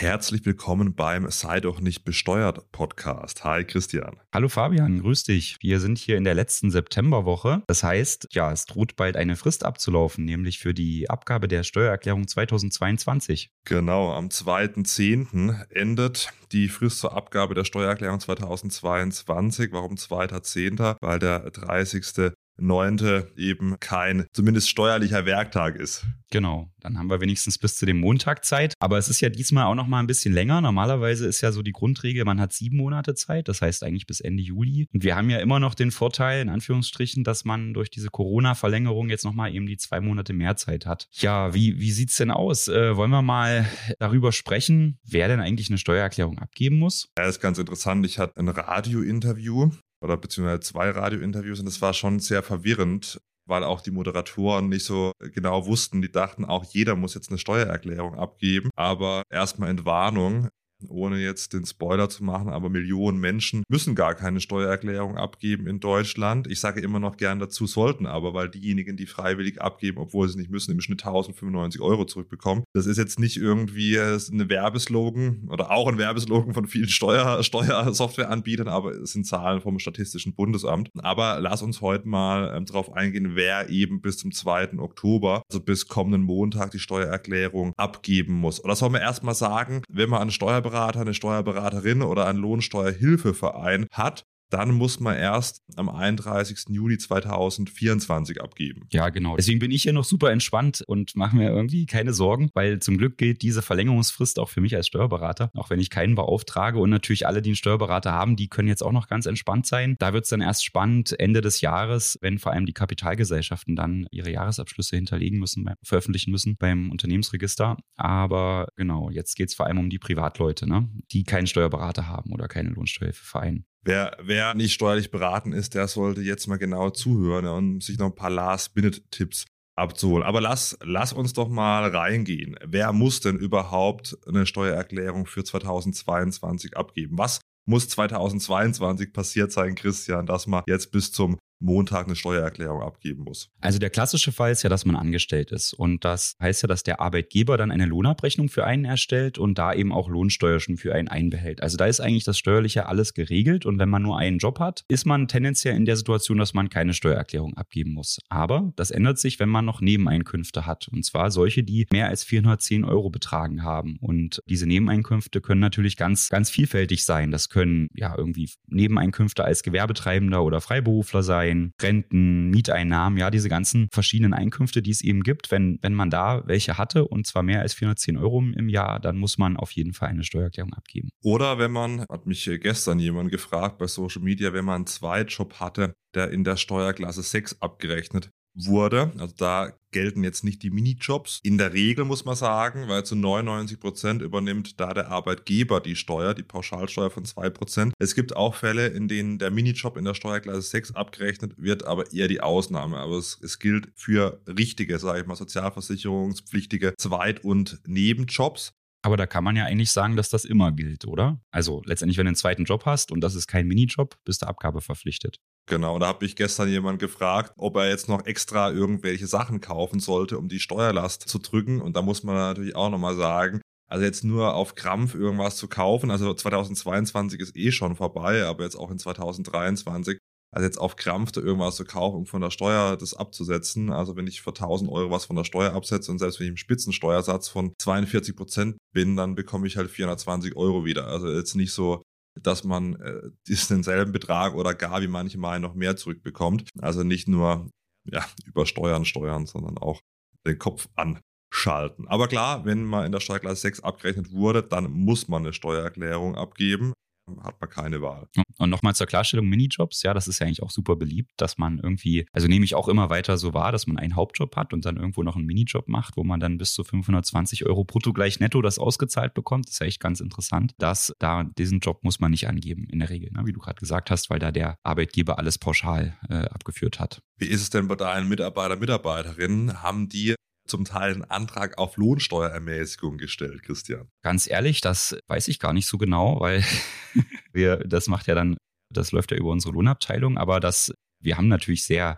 Herzlich willkommen beim Sei doch nicht besteuert Podcast. Hi Christian. Hallo Fabian, grüß dich. Wir sind hier in der letzten Septemberwoche. Das heißt, ja, es droht bald eine Frist abzulaufen, nämlich für die Abgabe der Steuererklärung 2022. Genau, am 2.10. endet die Frist zur Abgabe der Steuererklärung 2022. Warum 2.10.? Weil der 30 neunte eben kein zumindest steuerlicher Werktag ist. Genau, dann haben wir wenigstens bis zu dem Montag Zeit. Aber es ist ja diesmal auch noch mal ein bisschen länger. Normalerweise ist ja so die Grundregel, man hat sieben Monate Zeit, das heißt eigentlich bis Ende Juli. Und wir haben ja immer noch den Vorteil, in Anführungsstrichen, dass man durch diese Corona-Verlängerung jetzt noch mal eben die zwei Monate mehr Zeit hat. Ja, wie, wie sieht's denn aus? Äh, wollen wir mal darüber sprechen, wer denn eigentlich eine Steuererklärung abgeben muss? Ja, das ist ganz interessant. Ich hatte ein Radio-Interview oder beziehungsweise zwei Radiointerviews und es war schon sehr verwirrend, weil auch die Moderatoren nicht so genau wussten. Die dachten auch, jeder muss jetzt eine Steuererklärung abgeben. Aber erstmal Entwarnung ohne jetzt den Spoiler zu machen, aber Millionen Menschen müssen gar keine Steuererklärung abgeben in Deutschland. Ich sage immer noch gern dazu, sollten aber, weil diejenigen, die freiwillig abgeben, obwohl sie nicht müssen, im Schnitt 1095 Euro zurückbekommen. Das ist jetzt nicht irgendwie eine Werbeslogan oder auch ein Werbeslogan von vielen Steuer, Steuersoftwareanbietern, aber es sind Zahlen vom Statistischen Bundesamt. Aber lass uns heute mal ähm, darauf eingehen, wer eben bis zum 2. Oktober, also bis kommenden Montag, die Steuererklärung abgeben muss. Oder soll man erstmal sagen, wenn man an Steuerberater Steuerberater, eine Steuerberaterin oder einen Lohnsteuerhilfeverein hat, dann muss man erst am 31. Juli 2024 abgeben. Ja, genau. Deswegen bin ich hier noch super entspannt und mache mir irgendwie keine Sorgen, weil zum Glück gilt diese Verlängerungsfrist auch für mich als Steuerberater, auch wenn ich keinen beauftrage und natürlich alle, die einen Steuerberater haben, die können jetzt auch noch ganz entspannt sein. Da wird es dann erst spannend Ende des Jahres, wenn vor allem die Kapitalgesellschaften dann ihre Jahresabschlüsse hinterlegen müssen, veröffentlichen müssen beim Unternehmensregister. Aber genau, jetzt geht es vor allem um die Privatleute, ne? die keinen Steuerberater haben oder keine Lohnsteuerhilfeverein. Wer, wer nicht steuerlich beraten ist, der sollte jetzt mal genau zuhören und sich noch ein paar Last-Minute-Tipps abzuholen. Aber lass, lass uns doch mal reingehen. Wer muss denn überhaupt eine Steuererklärung für 2022 abgeben? Was muss 2022 passiert sein, Christian, dass man jetzt bis zum Montag eine Steuererklärung abgeben muss. Also der klassische Fall ist ja, dass man angestellt ist. Und das heißt ja, dass der Arbeitgeber dann eine Lohnabrechnung für einen erstellt und da eben auch Lohnsteuer schon für einen einbehält. Also da ist eigentlich das Steuerliche alles geregelt. Und wenn man nur einen Job hat, ist man tendenziell in der Situation, dass man keine Steuererklärung abgeben muss. Aber das ändert sich, wenn man noch Nebeneinkünfte hat. Und zwar solche, die mehr als 410 Euro betragen haben. Und diese Nebeneinkünfte können natürlich ganz, ganz vielfältig sein. Das können ja irgendwie Nebeneinkünfte als Gewerbetreibender oder Freiberufler sein sein, Renten, Mieteinnahmen, ja, diese ganzen verschiedenen Einkünfte, die es eben gibt. Wenn, wenn man da welche hatte und zwar mehr als 410 Euro im Jahr, dann muss man auf jeden Fall eine Steuererklärung abgeben. Oder wenn man, hat mich gestern jemand gefragt bei Social Media, wenn man einen Zweitjob hatte, der in der Steuerklasse 6 abgerechnet wurde. Also da gelten jetzt nicht die Minijobs. In der Regel muss man sagen, weil zu 99 Prozent übernimmt da der Arbeitgeber die Steuer, die Pauschalsteuer von 2 Prozent. Es gibt auch Fälle, in denen der Minijob in der Steuerklasse 6 abgerechnet wird, aber eher die Ausnahme. Aber es, es gilt für richtige, sage ich mal, sozialversicherungspflichtige Zweit- und Nebenjobs. Aber da kann man ja eigentlich sagen, dass das immer gilt, oder? Also letztendlich, wenn du einen zweiten Job hast und das ist kein Minijob, bist du Abgabe verpflichtet. Genau, da habe ich gestern jemand gefragt, ob er jetzt noch extra irgendwelche Sachen kaufen sollte, um die Steuerlast zu drücken. Und da muss man natürlich auch nochmal sagen, also jetzt nur auf Krampf irgendwas zu kaufen, also 2022 ist eh schon vorbei, aber jetzt auch in 2023, also jetzt auf Krampf irgendwas zu kaufen, um von der Steuer das abzusetzen. Also wenn ich für 1000 Euro was von der Steuer absetze und selbst wenn ich im Spitzensteuersatz von 42 Prozent bin, dann bekomme ich halt 420 Euro wieder. Also jetzt nicht so, dass man äh, denselben Betrag oder gar wie manche Mal noch mehr zurückbekommt. Also nicht nur ja, über Steuern steuern, sondern auch den Kopf anschalten. Aber klar, wenn man in der Steuerklasse 6 abgerechnet wurde, dann muss man eine Steuererklärung abgeben hat man keine Wahl. Und nochmal zur Klarstellung, Minijobs, ja, das ist ja eigentlich auch super beliebt, dass man irgendwie, also nehme ich auch immer weiter so wahr, dass man einen Hauptjob hat und dann irgendwo noch einen Minijob macht, wo man dann bis zu 520 Euro brutto gleich netto das ausgezahlt bekommt. Das ist ja echt ganz interessant, dass da diesen Job muss man nicht angeben in der Regel, ne, wie du gerade gesagt hast, weil da der Arbeitgeber alles pauschal äh, abgeführt hat. Wie ist es denn bei deinen Mitarbeiter, Mitarbeiterinnen? Haben die zum Teil einen Antrag auf Lohnsteuerermäßigung gestellt, Christian? Ganz ehrlich, das weiß ich gar nicht so genau, weil wir, das macht ja dann, das läuft ja über unsere Lohnabteilung, aber das, wir haben natürlich sehr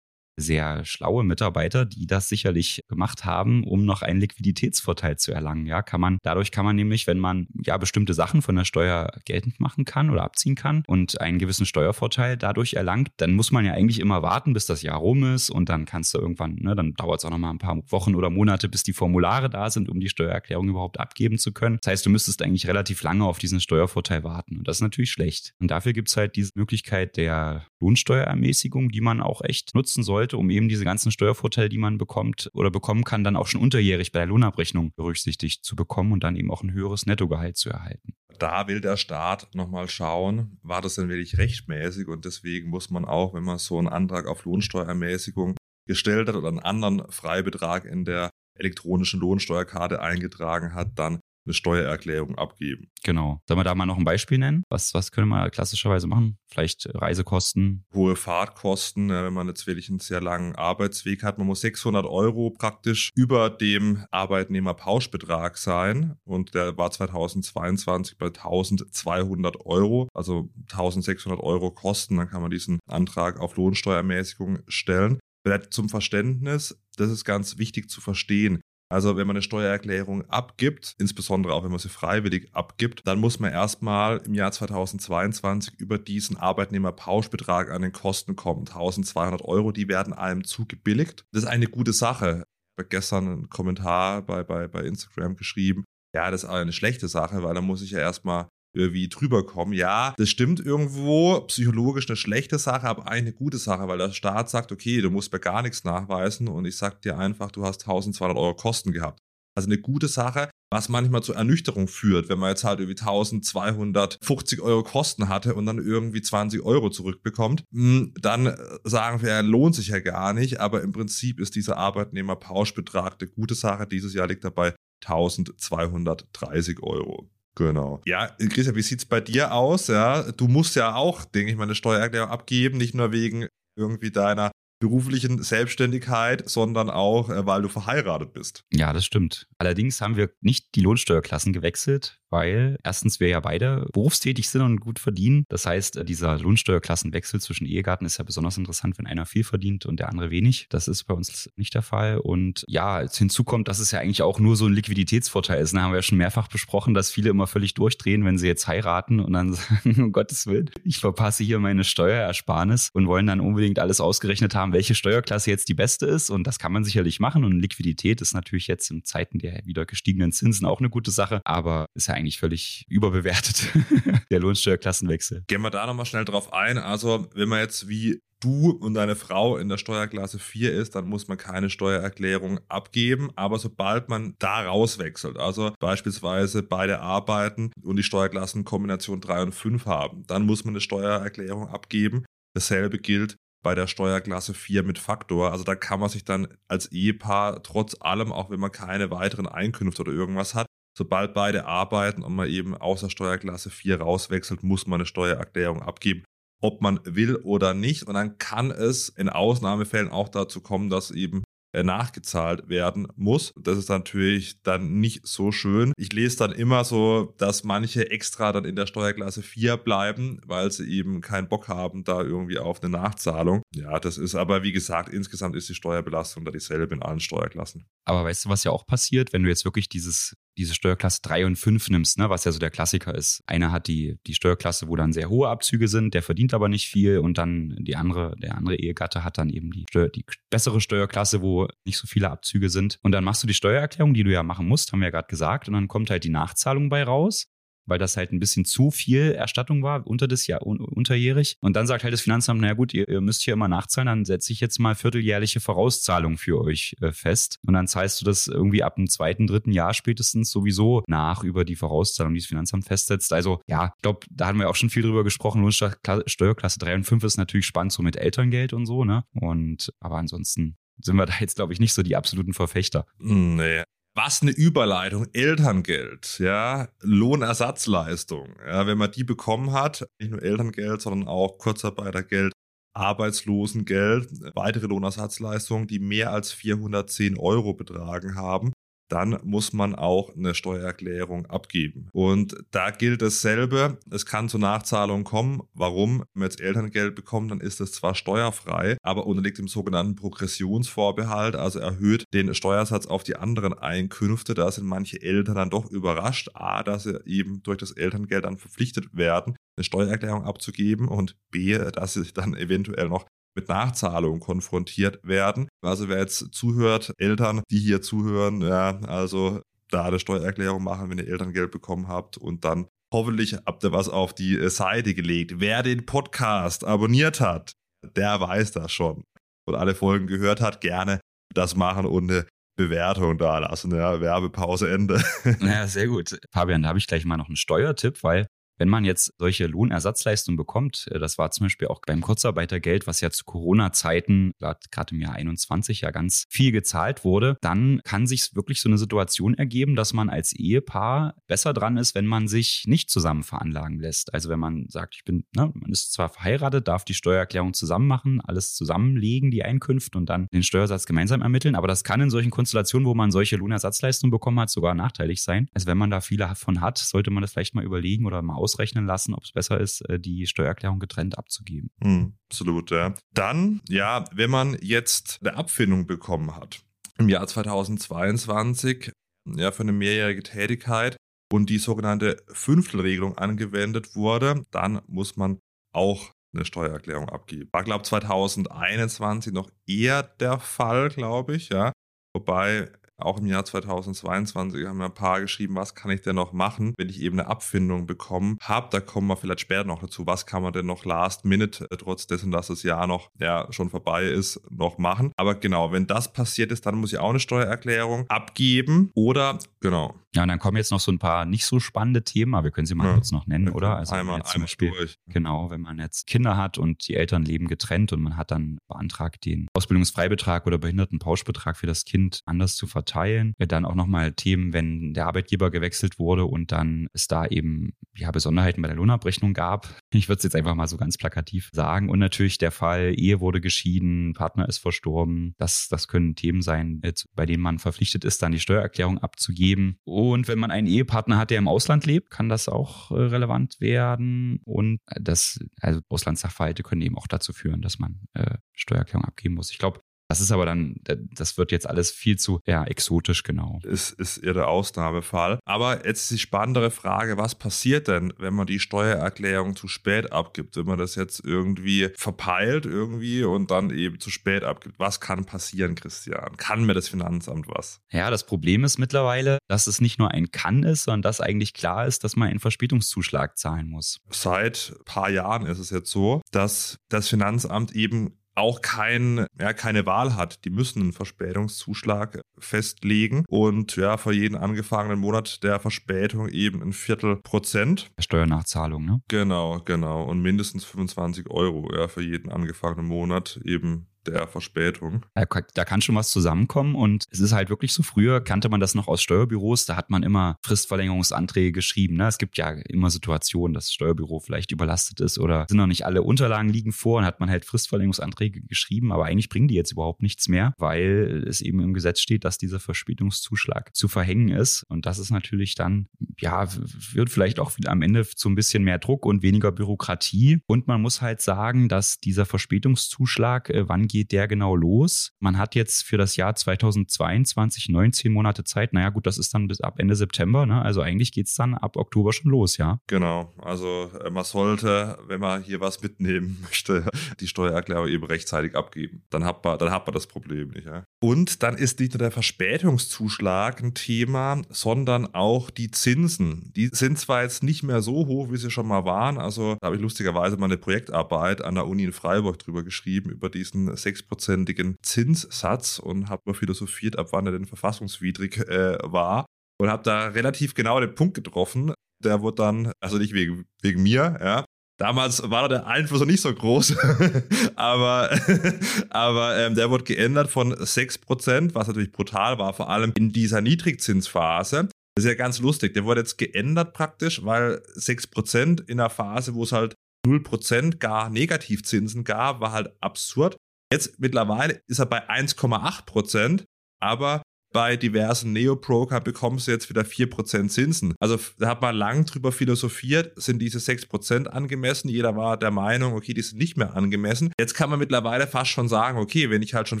sehr schlaue Mitarbeiter, die das sicherlich gemacht haben, um noch einen Liquiditätsvorteil zu erlangen. Ja, kann man, dadurch kann man nämlich, wenn man ja bestimmte Sachen von der Steuer geltend machen kann oder abziehen kann und einen gewissen Steuervorteil dadurch erlangt, dann muss man ja eigentlich immer warten, bis das Jahr rum ist und dann kannst du irgendwann, ne, dann dauert es auch noch mal ein paar Wochen oder Monate, bis die Formulare da sind, um die Steuererklärung überhaupt abgeben zu können. Das heißt, du müsstest eigentlich relativ lange auf diesen Steuervorteil warten und das ist natürlich schlecht. Und dafür gibt es halt diese Möglichkeit der Lohnsteuerermäßigung, die man auch echt nutzen sollte, um eben diese ganzen Steuervorteile, die man bekommt oder bekommen kann, dann auch schon unterjährig bei der Lohnabrechnung berücksichtigt zu bekommen und dann eben auch ein höheres Nettogehalt zu erhalten. Da will der Staat nochmal schauen, war das denn wirklich rechtmäßig und deswegen muss man auch, wenn man so einen Antrag auf Lohnsteuerermäßigung gestellt hat oder einen anderen Freibetrag in der elektronischen Lohnsteuerkarte eingetragen hat, dann eine Steuererklärung abgeben. Genau. Sollen wir da mal noch ein Beispiel nennen? Was, was können wir klassischerweise machen? Vielleicht Reisekosten? Hohe Fahrtkosten, wenn man jetzt wirklich einen sehr langen Arbeitsweg hat. Man muss 600 Euro praktisch über dem Arbeitnehmerpauschbetrag sein und der war 2022 bei 1200 Euro, also 1600 Euro Kosten. Dann kann man diesen Antrag auf Lohnsteuermäßigung stellen. Vielleicht zum Verständnis, das ist ganz wichtig zu verstehen. Also wenn man eine Steuererklärung abgibt, insbesondere auch wenn man sie freiwillig abgibt, dann muss man erstmal im Jahr 2022 über diesen Arbeitnehmerpauschbetrag an den Kosten kommen. 1200 Euro, die werden einem zugebilligt. Das ist eine gute Sache. Ich habe gestern einen Kommentar bei, bei, bei Instagram geschrieben. Ja, das ist eine schlechte Sache, weil da muss ich ja erstmal irgendwie drüber kommen. Ja, das stimmt irgendwo, psychologisch eine schlechte Sache, aber eigentlich eine gute Sache, weil der Staat sagt, okay, du musst mir gar nichts nachweisen und ich sag dir einfach, du hast 1200 Euro Kosten gehabt. Also eine gute Sache, was manchmal zur Ernüchterung führt, wenn man jetzt halt irgendwie 1250 Euro Kosten hatte und dann irgendwie 20 Euro zurückbekommt, hm, dann sagen wir, lohnt sich ja gar nicht, aber im Prinzip ist dieser Arbeitnehmerpauschbetrag eine gute Sache. Dieses Jahr liegt er bei 1230 Euro. Genau. Ja, Christian, wie sieht es bei dir aus? Ja, du musst ja auch, denke ich mal, eine Steuererklärung abgeben, nicht nur wegen irgendwie deiner beruflichen Selbstständigkeit, sondern auch, äh, weil du verheiratet bist. Ja, das stimmt. Allerdings haben wir nicht die Lohnsteuerklassen gewechselt, weil erstens wir ja beide berufstätig sind und gut verdienen. Das heißt, äh, dieser Lohnsteuerklassenwechsel zwischen Ehegatten ist ja besonders interessant, wenn einer viel verdient und der andere wenig. Das ist bei uns nicht der Fall. Und ja, hinzu kommt, dass es ja eigentlich auch nur so ein Liquiditätsvorteil ist. Da haben wir ja schon mehrfach besprochen, dass viele immer völlig durchdrehen, wenn sie jetzt heiraten und dann sagen, um Gottes Willen, ich verpasse hier meine Steuerersparnis und wollen dann unbedingt alles ausgerechnet haben, welche Steuerklasse jetzt die beste ist. Und das kann man sicherlich machen. Und Liquidität ist natürlich jetzt in Zeiten der wieder gestiegenen Zinsen auch eine gute Sache, aber ist ja eigentlich völlig überbewertet, der Lohnsteuerklassenwechsel. Gehen wir da nochmal schnell drauf ein. Also, wenn man jetzt wie du und deine Frau in der Steuerklasse 4 ist, dann muss man keine Steuererklärung abgeben. Aber sobald man da rauswechselt, also beispielsweise beide arbeiten und die Steuerklassenkombination 3 und 5 haben, dann muss man eine Steuererklärung abgeben. Dasselbe gilt bei der Steuerklasse 4 mit Faktor. Also da kann man sich dann als Ehepaar trotz allem, auch wenn man keine weiteren Einkünfte oder irgendwas hat, Sobald beide arbeiten und man eben aus der Steuerklasse 4 rauswechselt, muss man eine Steuererklärung abgeben, ob man will oder nicht. Und dann kann es in Ausnahmefällen auch dazu kommen, dass eben äh, nachgezahlt werden muss. Das ist natürlich dann nicht so schön. Ich lese dann immer so, dass manche extra dann in der Steuerklasse 4 bleiben, weil sie eben keinen Bock haben, da irgendwie auf eine Nachzahlung. Ja, das ist aber, wie gesagt, insgesamt ist die Steuerbelastung da dieselbe in allen Steuerklassen. Aber weißt du, was ja auch passiert, wenn du jetzt wirklich dieses diese Steuerklasse 3 und 5 nimmst, ne, was ja so der Klassiker ist. Einer hat die, die Steuerklasse, wo dann sehr hohe Abzüge sind, der verdient aber nicht viel und dann die andere, der andere Ehegatte hat dann eben die, Steuer, die bessere Steuerklasse, wo nicht so viele Abzüge sind. Und dann machst du die Steuererklärung, die du ja machen musst, haben wir ja gerade gesagt, und dann kommt halt die Nachzahlung bei raus weil das halt ein bisschen zu viel Erstattung war, unter das Jahr, un, unterjährig. Und dann sagt halt das Finanzamt, naja gut, ihr, ihr, müsst hier immer nachzahlen, dann setze ich jetzt mal vierteljährliche Vorauszahlung für euch äh, fest. Und dann zahlst du das irgendwie ab dem zweiten, dritten Jahr spätestens sowieso nach über die Vorauszahlung, die das Finanzamt festsetzt. Also ja, ich glaube, da haben wir auch schon viel drüber gesprochen. Lohnsteuerklasse 3 und 5 ist natürlich spannend, so mit Elterngeld und so, ne? Und aber ansonsten sind wir da jetzt, glaube ich, nicht so die absoluten Verfechter. Nee, was eine Überleitung, Elterngeld, ja, Lohnersatzleistung, ja, wenn man die bekommen hat, nicht nur Elterngeld, sondern auch Kurzarbeitergeld, Arbeitslosengeld, weitere Lohnersatzleistungen, die mehr als 410 Euro betragen haben, dann muss man auch eine Steuererklärung abgeben. Und da gilt dasselbe. Es kann zu Nachzahlungen kommen. Warum? Wenn man jetzt Elterngeld bekommt, dann ist es zwar steuerfrei, aber unterliegt dem sogenannten Progressionsvorbehalt, also erhöht den Steuersatz auf die anderen Einkünfte. Da sind manche Eltern dann doch überrascht, a, dass sie eben durch das Elterngeld dann verpflichtet werden, eine Steuererklärung abzugeben und b, dass sie dann eventuell noch mit Nachzahlungen konfrontiert werden. Also wer jetzt zuhört, Eltern, die hier zuhören, ja, also da eine Steuererklärung machen, wenn ihr Elterngeld bekommen habt und dann hoffentlich habt ihr was auf die äh, Seite gelegt. Wer den Podcast abonniert hat, der weiß das schon und alle Folgen gehört hat, gerne das machen und eine Bewertung da lassen. Ja, Werbepause Ende. Ja, sehr gut. Fabian, da habe ich gleich mal noch einen Steuertipp, weil wenn man jetzt solche Lohnersatzleistungen bekommt, äh, das war zum Beispiel auch beim Kurzarbeitergeld, was ja zu Corona-Zeiten, gerade im Jahr 21 ja ganz viel gezahlt wurde, dann kann sich wirklich so eine Situation ergeben, dass man als Ehepaar besser dran ist, wenn man sich nicht zusammen veranlagen lässt. Also wenn man sagt, ich bin, ne, man ist zwar verheiratet, darf die Steuererklärung zusammen machen, alles zusammenlegen, die Einkünfte und dann den Steuersatz gemeinsam ermitteln, aber das kann in solchen Konstellationen, wo man solche Lohnersatzleistungen bekommen hat, sogar nachteilig sein. Also wenn man da viele davon hat, sollte man das vielleicht mal überlegen oder mal aus ausrechnen lassen, ob es besser ist, äh, die Steuererklärung getrennt abzugeben. Hm, absolut, ja. Dann, ja, wenn man jetzt eine Abfindung bekommen hat im Jahr 2022, ja, für eine mehrjährige Tätigkeit und die sogenannte Fünftelregelung angewendet wurde, dann muss man auch eine Steuererklärung abgeben. War, glaube ich, 2021 noch eher der Fall, glaube ich, ja. Wobei auch im Jahr 2022 haben wir ein paar geschrieben, was kann ich denn noch machen, wenn ich eben eine Abfindung bekommen habe. Da kommen wir vielleicht später noch dazu, was kann man denn noch last minute, äh, trotz dessen, dass das Jahr noch ja, schon vorbei ist, noch machen. Aber genau, wenn das passiert ist, dann muss ich auch eine Steuererklärung abgeben oder genau. Ja, und dann kommen jetzt noch so ein paar nicht so spannende Themen, aber wir können sie mal ja. kurz noch nennen, oder? Also einmal, zum Beispiel, durch. Genau, wenn man jetzt Kinder hat und die Eltern leben getrennt und man hat dann beantragt, den Ausbildungsfreibetrag oder Behindertenpauschbetrag für das Kind anders zu verteilen. Dann auch nochmal Themen, wenn der Arbeitgeber gewechselt wurde und dann es da eben ja, Besonderheiten bei der Lohnabrechnung gab. Ich würde es jetzt einfach mal so ganz plakativ sagen. Und natürlich der Fall, Ehe wurde geschieden, Partner ist verstorben. Das, das können Themen sein, bei denen man verpflichtet ist, dann die Steuererklärung abzugeben. Und wenn man einen Ehepartner hat, der im Ausland lebt, kann das auch äh, relevant werden. Und das, also Auslandssachverhalte können eben auch dazu führen, dass man äh, Steuererklärung abgeben muss. Ich glaube, das ist aber dann, das wird jetzt alles viel zu ja, exotisch, genau. Ist, ist eher der Ausnahmefall. Aber jetzt ist die spannendere Frage, was passiert denn, wenn man die Steuererklärung zu spät abgibt? Wenn man das jetzt irgendwie verpeilt irgendwie und dann eben zu spät abgibt. Was kann passieren, Christian? Kann mir das Finanzamt was? Ja, das Problem ist mittlerweile, dass es nicht nur ein Kann ist, sondern dass eigentlich klar ist, dass man einen Verspätungszuschlag zahlen muss. Seit ein paar Jahren ist es jetzt so, dass das Finanzamt eben auch kein, ja, keine Wahl hat. Die müssen einen Verspätungszuschlag festlegen und ja, für jeden angefangenen Monat der Verspätung eben ein Viertel Prozent. Steuernachzahlung, ne? Genau, genau. Und mindestens 25 Euro ja, für jeden angefangenen Monat eben der Verspätung. Da kann schon was zusammenkommen und es ist halt wirklich so, früher kannte man das noch aus Steuerbüros, da hat man immer Fristverlängerungsanträge geschrieben. Ne? Es gibt ja immer Situationen, dass das Steuerbüro vielleicht überlastet ist oder sind noch nicht alle Unterlagen liegen vor und hat man halt Fristverlängerungsanträge geschrieben, aber eigentlich bringen die jetzt überhaupt nichts mehr, weil es eben im Gesetz steht, dass dieser Verspätungszuschlag zu verhängen ist und das ist natürlich dann, ja, wird vielleicht auch am Ende zu ein bisschen mehr Druck und weniger Bürokratie und man muss halt sagen, dass dieser Verspätungszuschlag, äh, wann geht geht der genau los? Man hat jetzt für das Jahr 2022 19 Monate Zeit. Naja, gut, das ist dann bis ab Ende September. Ne? Also eigentlich geht es dann ab Oktober schon los, ja. Genau. Also äh, man sollte, wenn man hier was mitnehmen möchte, die Steuererklärung eben rechtzeitig abgeben. Dann hat man, dann hat man das Problem nicht. Ja? Und dann ist nicht nur der Verspätungszuschlag ein Thema, sondern auch die Zinsen. Die sind zwar jetzt nicht mehr so hoch, wie sie schon mal waren. Also da habe ich lustigerweise mal eine Projektarbeit an der Uni in Freiburg drüber geschrieben, über diesen sechsprozentigen Zinssatz und habe mal philosophiert, ab wann er denn verfassungswidrig äh, war. Und habe da relativ genau den Punkt getroffen. Der wurde dann, also nicht wegen, wegen mir, ja, Damals war der Einfluss noch nicht so groß, aber, aber ähm, der wurde geändert von 6%, was natürlich brutal war, vor allem in dieser Niedrigzinsphase. Das ist ja ganz lustig. Der wurde jetzt geändert praktisch, weil 6% in einer Phase, wo es halt 0% gar Negativzinsen gab, war halt absurd. Jetzt mittlerweile ist er bei 1,8 Prozent, aber bei diversen Neo-Broker bekommst du jetzt wieder 4% Zinsen. Also da hat man lang drüber philosophiert, sind diese 6% angemessen? Jeder war der Meinung, okay, die sind nicht mehr angemessen. Jetzt kann man mittlerweile fast schon sagen, okay, wenn ich halt schon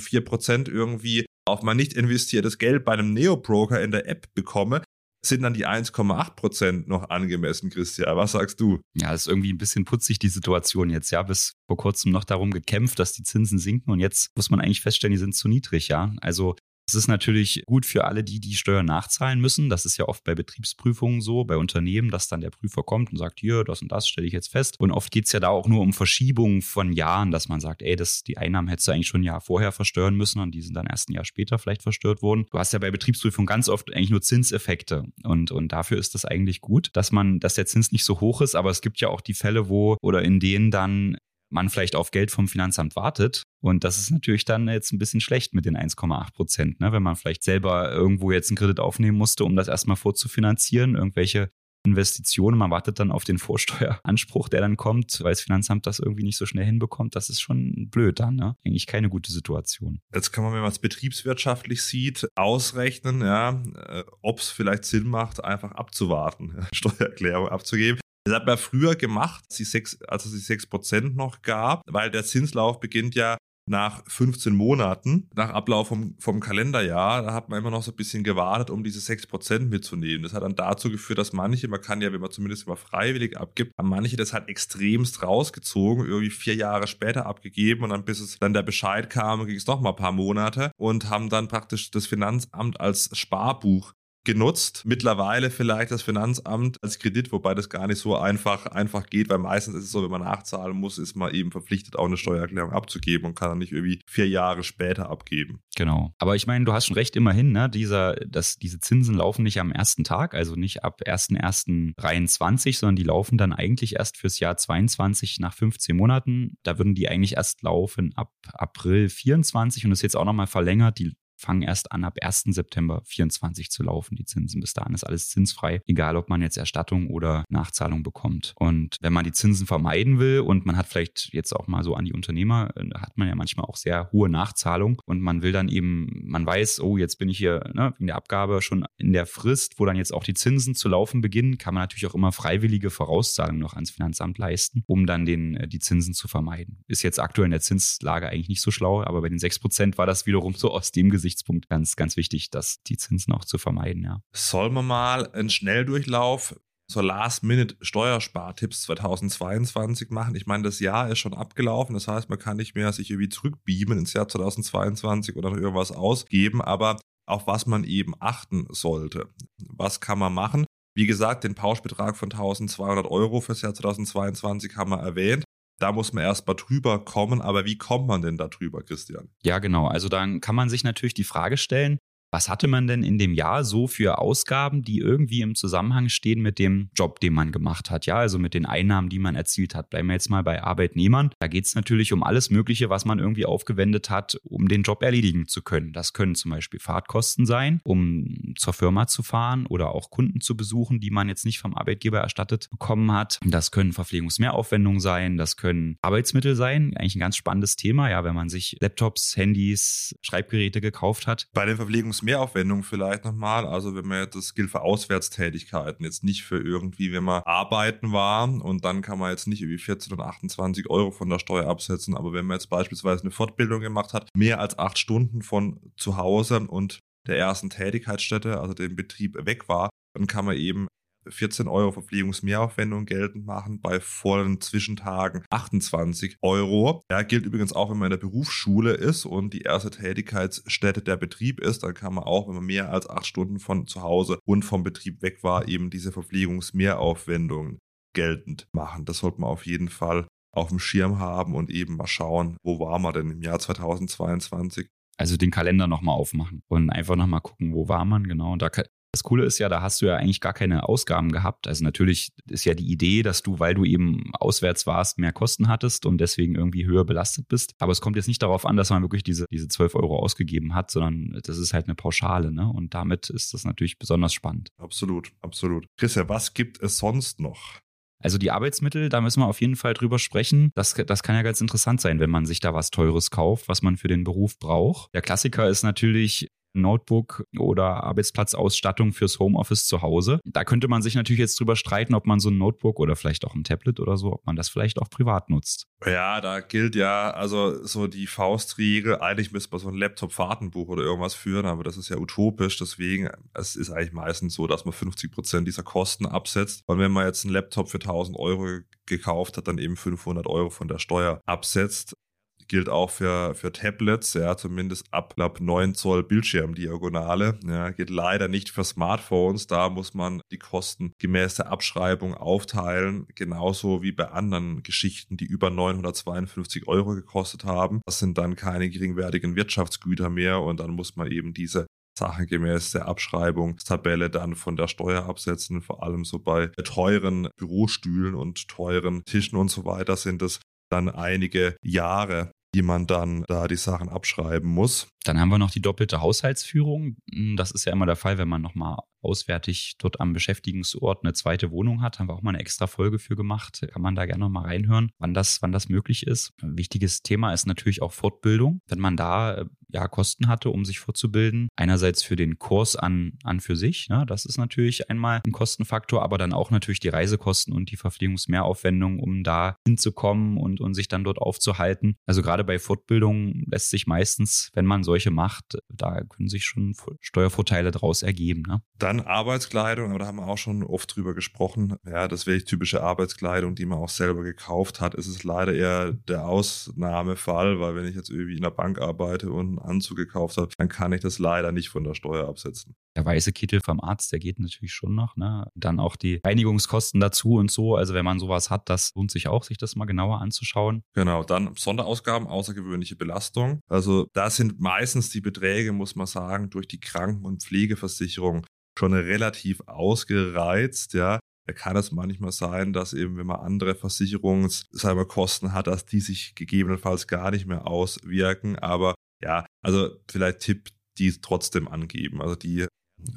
4% irgendwie auf mein nicht investiertes Geld bei einem Neo-Broker in der App bekomme, sind dann die 1,8% noch angemessen, Christian? Was sagst du? Ja, ist irgendwie ein bisschen putzig die Situation jetzt. Ja, bis vor kurzem noch darum gekämpft, dass die Zinsen sinken und jetzt muss man eigentlich feststellen, die sind zu niedrig. Ja, also es ist natürlich gut für alle, die die Steuer nachzahlen müssen. Das ist ja oft bei Betriebsprüfungen so, bei Unternehmen, dass dann der Prüfer kommt und sagt, hier, das und das stelle ich jetzt fest. Und oft geht es ja da auch nur um Verschiebungen von Jahren, dass man sagt, ey, das, die Einnahmen hättest du eigentlich schon ein Jahr vorher versteuern müssen und die sind dann erst ein Jahr später vielleicht versteuert worden. Du hast ja bei Betriebsprüfungen ganz oft eigentlich nur Zinseffekte. Und, und dafür ist das eigentlich gut, dass man, dass der Zins nicht so hoch ist, aber es gibt ja auch die Fälle, wo oder in denen dann man vielleicht auf Geld vom Finanzamt wartet. Und das ist natürlich dann jetzt ein bisschen schlecht mit den 1,8 Prozent, ne? wenn man vielleicht selber irgendwo jetzt einen Kredit aufnehmen musste, um das erstmal vorzufinanzieren, irgendwelche Investitionen. Man wartet dann auf den Vorsteueranspruch, der dann kommt, weil das Finanzamt das irgendwie nicht so schnell hinbekommt. Das ist schon blöd dann, ne? Eigentlich keine gute Situation. Jetzt kann man, wenn man es betriebswirtschaftlich sieht, ausrechnen, ja, äh, ob es vielleicht Sinn macht, einfach abzuwarten, Steuererklärung abzugeben. Das hat man früher gemacht, als es die 6% noch gab, weil der Zinslauf beginnt ja nach 15 Monaten, nach Ablauf vom, vom Kalenderjahr, da hat man immer noch so ein bisschen gewartet, um diese 6% mitzunehmen. Das hat dann dazu geführt, dass manche, man kann ja, wenn man zumindest immer freiwillig abgibt, haben manche das halt extremst rausgezogen, irgendwie vier Jahre später abgegeben und dann bis es dann der Bescheid kam, ging es noch mal ein paar Monate und haben dann praktisch das Finanzamt als Sparbuch genutzt. Mittlerweile vielleicht das Finanzamt als Kredit, wobei das gar nicht so einfach, einfach geht, weil meistens ist es so, wenn man nachzahlen muss, ist man eben verpflichtet, auch eine Steuererklärung abzugeben und kann dann nicht irgendwie vier Jahre später abgeben. Genau. Aber ich meine, du hast schon recht, immerhin, ne? Dieser, dass diese Zinsen laufen nicht am ersten Tag, also nicht ab 1.1.23, sondern die laufen dann eigentlich erst fürs Jahr 22 nach 15 Monaten. Da würden die eigentlich erst laufen ab April 24 und das ist jetzt auch nochmal verlängert. Die fangen erst an, ab 1. September 24 zu laufen, die Zinsen. Bis dahin ist alles zinsfrei, egal ob man jetzt Erstattung oder Nachzahlung bekommt. Und wenn man die Zinsen vermeiden will und man hat vielleicht jetzt auch mal so an die Unternehmer, äh, hat man ja manchmal auch sehr hohe Nachzahlung und man will dann eben, man weiß, oh, jetzt bin ich hier ne, wegen der Abgabe schon in der Frist, wo dann jetzt auch die Zinsen zu laufen beginnen, kann man natürlich auch immer freiwillige Vorauszahlungen noch ans Finanzamt leisten, um dann den, äh, die Zinsen zu vermeiden. Ist jetzt aktuell in der Zinslage eigentlich nicht so schlau, aber bei den 6% war das wiederum so aus dem Gesicht Gesichtspunkt ganz, ganz wichtig, dass die Zinsen auch zu vermeiden, ja. Sollen wir mal einen Schnelldurchlauf so Last-Minute-Steuerspartipps 2022 machen. Ich meine, das Jahr ist schon abgelaufen. Das heißt, man kann nicht mehr sich irgendwie zurückbeamen ins Jahr 2022 oder noch irgendwas ausgeben. Aber auf was man eben achten sollte. Was kann man machen? Wie gesagt, den Pauschbetrag von 1200 Euro fürs Jahr 2022 haben wir erwähnt da muss man erst mal drüber kommen. Aber wie kommt man denn da drüber, Christian? Ja, genau. Also dann kann man sich natürlich die Frage stellen, was hatte man denn in dem Jahr so für Ausgaben, die irgendwie im Zusammenhang stehen mit dem Job, den man gemacht hat? Ja, also mit den Einnahmen, die man erzielt hat. Bleiben wir jetzt mal bei Arbeitnehmern. Da geht es natürlich um alles Mögliche, was man irgendwie aufgewendet hat, um den Job erledigen zu können. Das können zum Beispiel Fahrtkosten sein, um zur Firma zu fahren oder auch Kunden zu besuchen, die man jetzt nicht vom Arbeitgeber erstattet bekommen hat. Das können Verpflegungsmehraufwendungen sein, das können Arbeitsmittel sein. Eigentlich ein ganz spannendes Thema, ja, wenn man sich Laptops, Handys, Schreibgeräte gekauft hat. Bei den Verpflegungs Mehraufwendung vielleicht nochmal. Also wenn man jetzt, das gilt für Auswärtstätigkeiten, jetzt nicht für irgendwie, wenn man arbeiten war und dann kann man jetzt nicht irgendwie 14 oder 28 Euro von der Steuer absetzen. Aber wenn man jetzt beispielsweise eine Fortbildung gemacht hat, mehr als acht Stunden von zu Hause und der ersten Tätigkeitsstätte, also dem Betrieb weg war, dann kann man eben 14 Euro Verpflegungsmehraufwendung geltend machen, bei vollen Zwischentagen 28 Euro. Ja, gilt übrigens auch, wenn man in der Berufsschule ist und die erste Tätigkeitsstätte der Betrieb ist, dann kann man auch, wenn man mehr als acht Stunden von zu Hause und vom Betrieb weg war, eben diese Verpflegungsmehraufwendungen geltend machen. Das sollte man auf jeden Fall auf dem Schirm haben und eben mal schauen, wo war man denn im Jahr 2022. Also den Kalender nochmal aufmachen und einfach nochmal gucken, wo war man genau. Und da das Coole ist ja, da hast du ja eigentlich gar keine Ausgaben gehabt. Also natürlich ist ja die Idee, dass du, weil du eben auswärts warst, mehr Kosten hattest und deswegen irgendwie höher belastet bist. Aber es kommt jetzt nicht darauf an, dass man wirklich diese, diese 12 Euro ausgegeben hat, sondern das ist halt eine Pauschale. Ne? Und damit ist das natürlich besonders spannend. Absolut, absolut. Christian, was gibt es sonst noch? Also die Arbeitsmittel, da müssen wir auf jeden Fall drüber sprechen. Das, das kann ja ganz interessant sein, wenn man sich da was Teures kauft, was man für den Beruf braucht. Der Klassiker ist natürlich Notebook oder Arbeitsplatzausstattung fürs Homeoffice zu Hause. Da könnte man sich natürlich jetzt drüber streiten, ob man so ein Notebook oder vielleicht auch ein Tablet oder so, ob man das vielleicht auch privat nutzt. Ja, da gilt ja also so die Faustregel, eigentlich müsste man so ein Laptop-Fahrtenbuch oder irgendwas führen, aber das ist ja utopisch, deswegen es ist eigentlich meistens so, dass man 50 Prozent dieser Kosten absetzt und wenn man jetzt einen Laptop für 1000 Euro gekauft hat, dann eben 500 Euro von der Steuer absetzt gilt auch für, für Tablets, ja, zumindest ab knapp 9 Zoll Bildschirmdiagonale. Ja, geht leider nicht für Smartphones. Da muss man die Kosten gemäß der Abschreibung aufteilen, genauso wie bei anderen Geschichten, die über 952 Euro gekostet haben. Das sind dann keine geringwertigen Wirtschaftsgüter mehr und dann muss man eben diese Sachen gemäß der Abschreibungstabelle dann von der Steuer absetzen. Vor allem so bei teuren Bürostühlen und teuren Tischen und so weiter sind es dann einige Jahre, die man dann da die Sachen abschreiben muss. Dann haben wir noch die doppelte Haushaltsführung. Hm, das ist ja immer der Fall, wenn man nochmal auswärtig dort am Beschäftigungsort eine zweite Wohnung hat. Haben wir auch mal eine extra Folge für gemacht. Kann man da gerne nochmal reinhören, wann das, wann das möglich ist. Ein wichtiges Thema ist natürlich auch Fortbildung. Wenn man da äh, ja Kosten hatte, um sich fortzubilden, einerseits für den Kurs an, an für sich, ne, das ist natürlich einmal ein Kostenfaktor, aber dann auch natürlich die Reisekosten und die Verpflegungsmehraufwendung, um da hinzukommen und, und sich dann dort aufzuhalten. Also gerade bei Fortbildung lässt sich meistens, wenn man solche macht, da können sich schon Steuervorteile daraus ergeben. Ne? Dann Arbeitskleidung, aber da haben wir auch schon oft drüber gesprochen. Ja, das wäre typische Arbeitskleidung, die man auch selber gekauft hat. Es ist leider eher der Ausnahmefall, weil wenn ich jetzt irgendwie in der Bank arbeite und einen Anzug gekauft habe, dann kann ich das leider nicht von der Steuer absetzen. Der weiße Kittel vom Arzt, der geht natürlich schon noch. Ne? Dann auch die Reinigungskosten dazu und so. Also wenn man sowas hat, das lohnt sich auch, sich das mal genauer anzuschauen. Genau, dann Sonderausgaben, außergewöhnliche Belastung. Also da sind meistens die Beträge, muss man sagen, durch die Kranken- und Pflegeversicherung schon relativ ausgereizt, ja. Da kann es manchmal sein, dass eben, wenn man andere Versicherungskosten hat, dass die sich gegebenenfalls gar nicht mehr auswirken. Aber ja, also vielleicht Tipp, die trotzdem angeben. Also die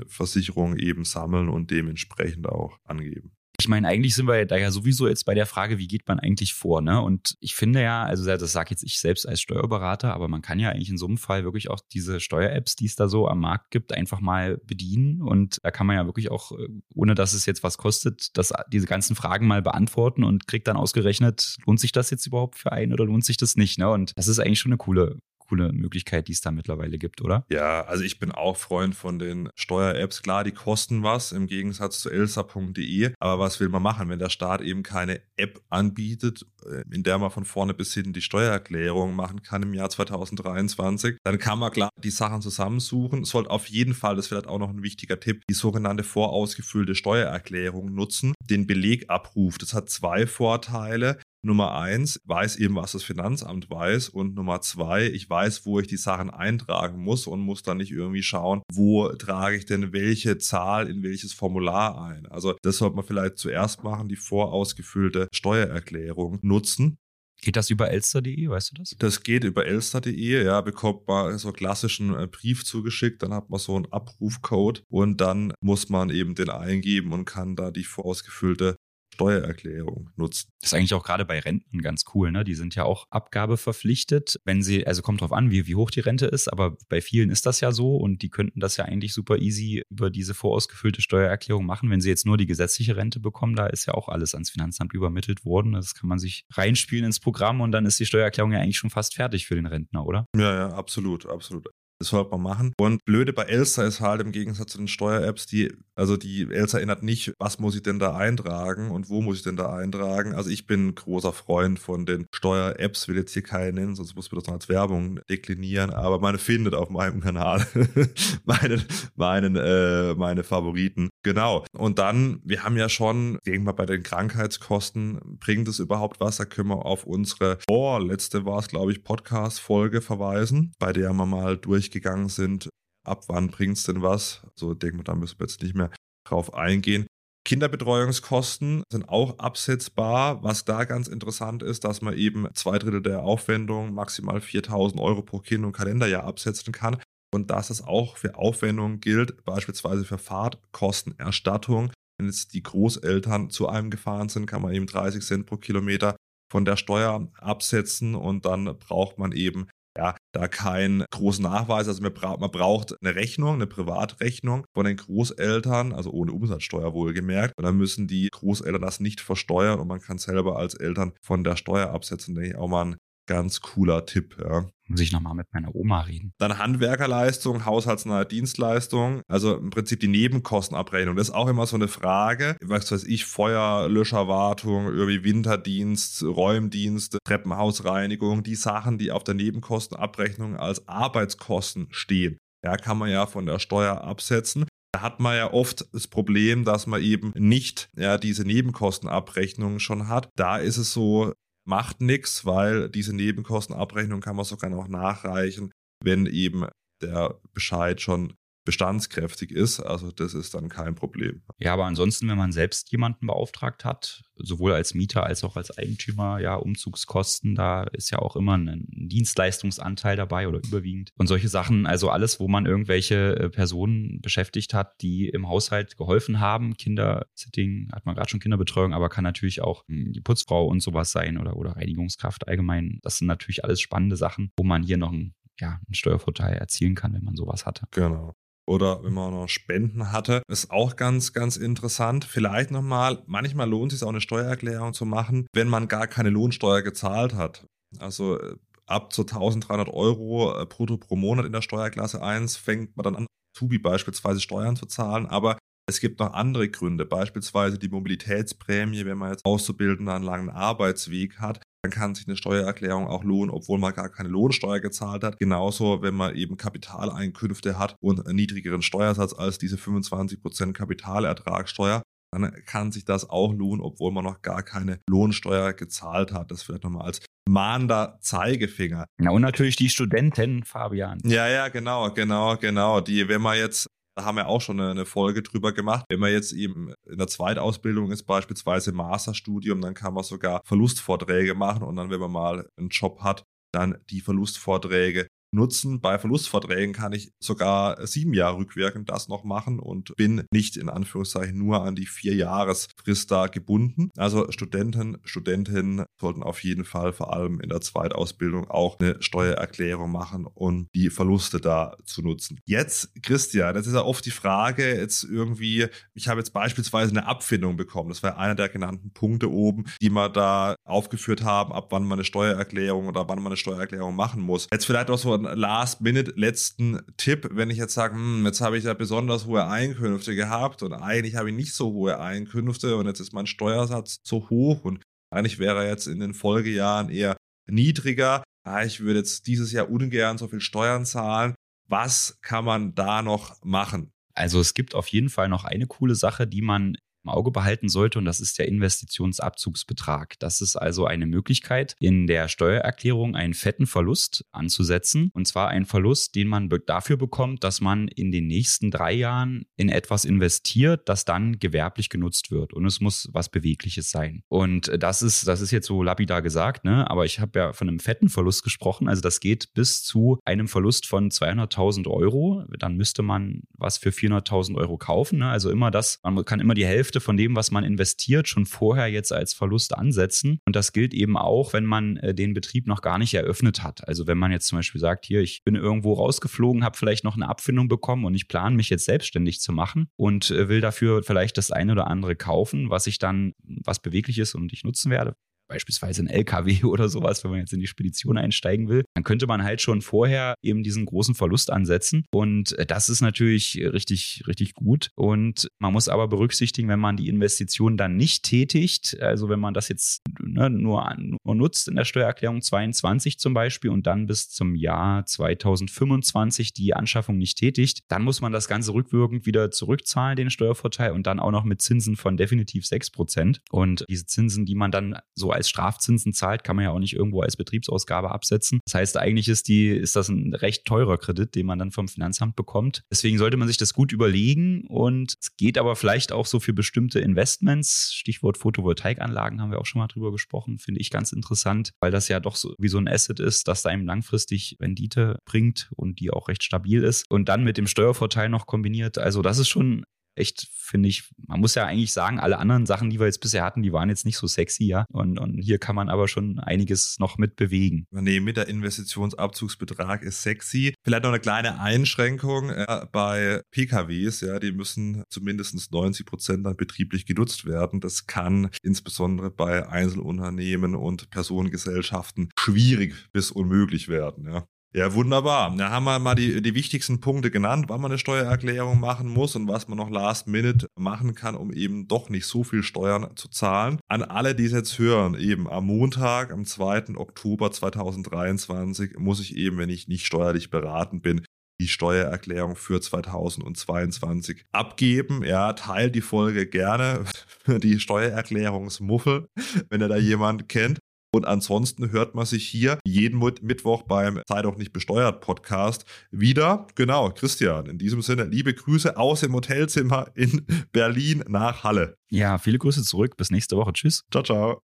Versicherung eben sammeln und dementsprechend auch angeben. Ich meine, eigentlich sind wir da ja sowieso jetzt bei der Frage, wie geht man eigentlich vor, ne? Und ich finde ja, also das sage jetzt ich selbst als Steuerberater, aber man kann ja eigentlich in so einem Fall wirklich auch diese Steuer-Apps, die es da so am Markt gibt, einfach mal bedienen. Und da kann man ja wirklich auch, äh, ohne dass es jetzt was kostet, das, diese ganzen Fragen mal beantworten und kriegt dann ausgerechnet, lohnt sich das jetzt überhaupt für einen oder lohnt sich das nicht, ne? Und das ist eigentlich schon eine coole, coole Möglichkeit, die es da mittlerweile gibt, oder? Ja, also ich bin auch Freund von den Steuer-Apps. Klar, die kosten was im Gegensatz zu elsa.de. Aber was will man machen, wenn der Staat eben keine App anbietet, in der man von vorne bis hinten die Steuererklärung machen kann im Jahr 2023? Dann kann man klar die Sachen zusammensuchen. Sollte auf jeden Fall, das ist vielleicht auch noch ein wichtiger Tipp, die sogenannte vorausgefüllte Steuererklärung nutzen. Den Belegabruf. Das hat zwei Vorteile. Nummer eins, weiß eben, was das Finanzamt weiß. Und Nummer zwei, ich weiß, wo ich die Sachen eintragen muss und muss dann nicht irgendwie schauen, wo trage ich denn welche Zahl in welches Formular ein. Also das sollte man vielleicht zuerst machen, die vorausgefüllte Steuererklärung nutzen. Geht das über elster.de, weißt du das? Das geht über elster.de, ja, bekommt man so einen klassischen äh, Brief zugeschickt, dann hat man so einen Abrufcode und dann muss man eben den eingeben und kann da die vorausgefüllte Steuererklärung nutzen. Das ist eigentlich auch gerade bei Renten ganz cool. Ne? Die sind ja auch abgabeverpflichtet, wenn sie, also kommt drauf an, wie, wie hoch die Rente ist, aber bei vielen ist das ja so und die könnten das ja eigentlich super easy über diese vorausgefüllte Steuererklärung machen. Wenn sie jetzt nur die gesetzliche Rente bekommen, da ist ja auch alles ans Finanzamt übermittelt worden. Das kann man sich reinspielen ins Programm und dann ist die Steuererklärung ja eigentlich schon fast fertig für den Rentner, oder? Ja, ja, absolut, absolut. Das sollte man machen. Und blöde bei Elsa ist halt im Gegensatz zu den Steuer-Apps, die, also die Elsa erinnert nicht, was muss ich denn da eintragen und wo muss ich denn da eintragen. Also ich bin großer Freund von den Steuer-Apps, will jetzt hier keine nennen, sonst muss man das noch als Werbung deklinieren, aber man findet auf meinem Kanal meine, meinen, äh, meine Favoriten. Genau. Und dann, wir haben ja schon, denke mal, bei den Krankheitskosten, bringt es überhaupt was? Da können wir auf unsere vorletzte war es, glaube ich, Podcast-Folge verweisen, bei der wir mal durchgegangen sind, ab wann bringt es denn was? So denke mal, da müssen wir jetzt nicht mehr drauf eingehen. Kinderbetreuungskosten sind auch absetzbar. Was da ganz interessant ist, dass man eben zwei Drittel der Aufwendung, maximal 4000 Euro pro Kind und Kalenderjahr absetzen kann und dass es auch für Aufwendungen gilt, beispielsweise für Fahrtkostenerstattung. Wenn jetzt die Großeltern zu einem gefahren sind, kann man eben 30 Cent pro Kilometer von der Steuer absetzen und dann braucht man eben ja, da keinen großen Nachweis. Also man, bra man braucht eine Rechnung, eine Privatrechnung von den Großeltern, also ohne Umsatzsteuer wohlgemerkt. Und dann müssen die Großeltern das nicht versteuern und man kann selber als Eltern von der Steuer absetzen. Denke ich auch mal ein ganz cooler Tipp. Ja. Muss ich nochmal mit meiner Oma reden. Dann Handwerkerleistung, haushaltsnahe Dienstleistung, also im Prinzip die Nebenkostenabrechnung. Das ist auch immer so eine Frage. Was weiß ich, Feuerlöscherwartung, irgendwie Winterdienst, Räumdienst, Treppenhausreinigung, die Sachen, die auf der Nebenkostenabrechnung als Arbeitskosten stehen. Ja, kann man ja von der Steuer absetzen. Da hat man ja oft das Problem, dass man eben nicht ja, diese Nebenkostenabrechnung schon hat. Da ist es so, macht nichts, weil diese Nebenkostenabrechnung kann man sogar noch nachreichen, wenn eben der Bescheid schon bestandskräftig ist. Also das ist dann kein Problem. Ja, aber ansonsten, wenn man selbst jemanden beauftragt hat, sowohl als Mieter als auch als Eigentümer, ja, Umzugskosten, da ist ja auch immer ein Dienstleistungsanteil dabei oder überwiegend. Und solche Sachen, also alles, wo man irgendwelche äh, Personen beschäftigt hat, die im Haushalt geholfen haben. Kindersitting, hat man gerade schon Kinderbetreuung, aber kann natürlich auch hm, die Putzfrau und sowas sein oder, oder Reinigungskraft allgemein. Das sind natürlich alles spannende Sachen, wo man hier noch ein ja, einen Steuervorteil erzielen kann, wenn man sowas hatte. Genau oder wenn man noch Spenden hatte. Ist auch ganz, ganz interessant. Vielleicht nochmal, manchmal lohnt es sich auch eine Steuererklärung zu machen, wenn man gar keine Lohnsteuer gezahlt hat. Also äh, ab zu 1300 Euro äh, brutto pro Monat in der Steuerklasse 1 fängt man dann an, Tubi beispielsweise Steuern zu zahlen. Aber es gibt noch andere Gründe, beispielsweise die Mobilitätsprämie, wenn man jetzt Auszubildender einen langen Arbeitsweg hat dann kann sich eine Steuererklärung auch lohnen, obwohl man gar keine Lohnsteuer gezahlt hat. Genauso, wenn man eben Kapitaleinkünfte hat und einen niedrigeren Steuersatz als diese 25% Kapitalertragssteuer, dann kann sich das auch lohnen, obwohl man noch gar keine Lohnsteuer gezahlt hat. Das vielleicht nochmal als mahnender Zeigefinger. Ja, und natürlich die Studenten, Fabian. Ja, ja, genau, genau, genau. Die, wenn man jetzt da haben wir auch schon eine, Folge drüber gemacht. Wenn man jetzt eben in der Zweitausbildung ist, beispielsweise Masterstudium, dann kann man sogar Verlustvorträge machen und dann, wenn man mal einen Job hat, dann die Verlustvorträge nutzen. Bei Verlustverträgen kann ich sogar sieben Jahre rückwirkend das noch machen und bin nicht in Anführungszeichen nur an die vier Jahresfrist da gebunden. Also Studenten, Studentinnen sollten auf jeden Fall vor allem in der Zweitausbildung auch eine Steuererklärung machen, um die Verluste da zu nutzen. Jetzt, Christian, das ist ja oft die Frage, jetzt irgendwie, ich habe jetzt beispielsweise eine Abfindung bekommen. Das war einer der genannten Punkte oben, die wir da aufgeführt haben, ab wann man eine Steuererklärung oder wann man eine Steuererklärung machen muss. Jetzt vielleicht auch so einen Last-Minute letzten Tipp, wenn ich jetzt sage, hm, jetzt habe ich ja besonders hohe Einkünfte gehabt und eigentlich habe ich nicht so hohe Einkünfte und jetzt ist mein Steuersatz zu hoch und eigentlich wäre er jetzt in den Folgejahren eher niedriger. Ah, ich würde jetzt dieses Jahr ungern so viel Steuern zahlen. Was kann man da noch machen? Also es gibt auf jeden Fall noch eine coole Sache, die man im Auge behalten sollte und das ist der Investitionsabzugsbetrag. Das ist also eine Möglichkeit, in der Steuererklärung einen fetten Verlust anzusetzen und zwar einen Verlust, den man dafür bekommt, dass man in den nächsten drei Jahren in etwas investiert, das dann gewerblich genutzt wird und es muss was Bewegliches sein. Und das ist, das ist jetzt so lapidar gesagt, ne? aber ich habe ja von einem fetten Verlust gesprochen, also das geht bis zu einem Verlust von 200.000 Euro. Dann müsste man was für 400.000 Euro kaufen, ne? also immer das, man kann immer die Hälfte Hälfte von dem, was man investiert, schon vorher jetzt als Verlust ansetzen. Und das gilt eben auch, wenn man äh, den Betrieb noch gar nicht eröffnet hat. Also wenn man jetzt zum Beispiel sagt, hier, ich bin irgendwo rausgeflogen, habe vielleicht noch eine Abfindung bekommen und ich plane mich jetzt selbstständig zu machen und äh, will dafür vielleicht das eine oder andere kaufen, was ich dann, was beweglich ist und ich nutzen werde beispielsweise ein LKW oder sowas, wenn man jetzt in die Spedition einsteigen will, dann könnte man halt schon vorher eben diesen großen Verlust ansetzen. Und äh, das ist natürlich richtig, richtig gut. Und man muss aber berücksichtigen, wenn man die Investition dann nicht tätigt, also wenn man das jetzt ne, nur, nur nutzt in der Steuererklärung 22 zum Beispiel und dann bis zum Jahr 2025 die Anschaffung nicht tätigt, dann muss man das Ganze rückwirkend wieder zurückzahlen, den Steuervorteil, und dann auch noch mit Zinsen von definitiv 6 Prozent. Und diese Zinsen, die man dann so als als Strafzinsen zahlt, kann man ja auch nicht irgendwo als Betriebsausgabe absetzen. Das heißt, eigentlich ist die, ist das ein recht teurer Kredit, den man dann vom Finanzamt bekommt. Deswegen sollte man sich das gut überlegen und es geht aber vielleicht auch so für bestimmte Investments. Stichwort Photovoltaikanlagen haben wir auch schon mal drüber gesprochen, finde ich ganz interessant, weil das ja doch so wie so ein Asset ist, das da einem langfristig Rendite bringt und die auch recht stabil ist und dann mit dem Steuervorteil noch kombiniert. Also das ist schon echt, finde ich, man muss ja eigentlich sagen, alle anderen Sachen, die wir jetzt bisher hatten, die waren jetzt nicht so sexy, ja. Und, und hier kann man aber schon einiges noch mit bewegen. Nee, mit der Investitionsabzugsbetrag ist sexy. Vielleicht noch eine kleine Einschränkung äh, bei PKWs, ja, die müssen zumindest 90 Prozent dann betrieblich genutzt werden. Das kann insbesondere bei Einzelunternehmen und Personengesellschaften schwierig bis unmöglich werden, ja. Ja, wunderbar. Da haben wir mal die, die wichtigsten Punkte genannt, wann man eine Steuererklärung machen muss und was man noch last minute machen kann, um eben doch nicht so viel Steuern zu zahlen. An alle, die es jetzt hören, eben am Montag, am 2. Oktober 2023 muss ich eben, wenn ich nicht steuerlich beraten bin, die Steuererklärung für 2022 abgeben. Ja, teilt die Folge gerne für die Steuererklärungsmuffel, wenn ihr da jemand kennt. Und ansonsten hört man sich hier jeden Mittwoch beim Sei doch nicht besteuert Podcast wieder. Genau, Christian, in diesem Sinne, liebe Grüße aus dem Hotelzimmer in Berlin nach Halle. Ja, viele Grüße zurück. Bis nächste Woche. Tschüss. Ciao, ciao.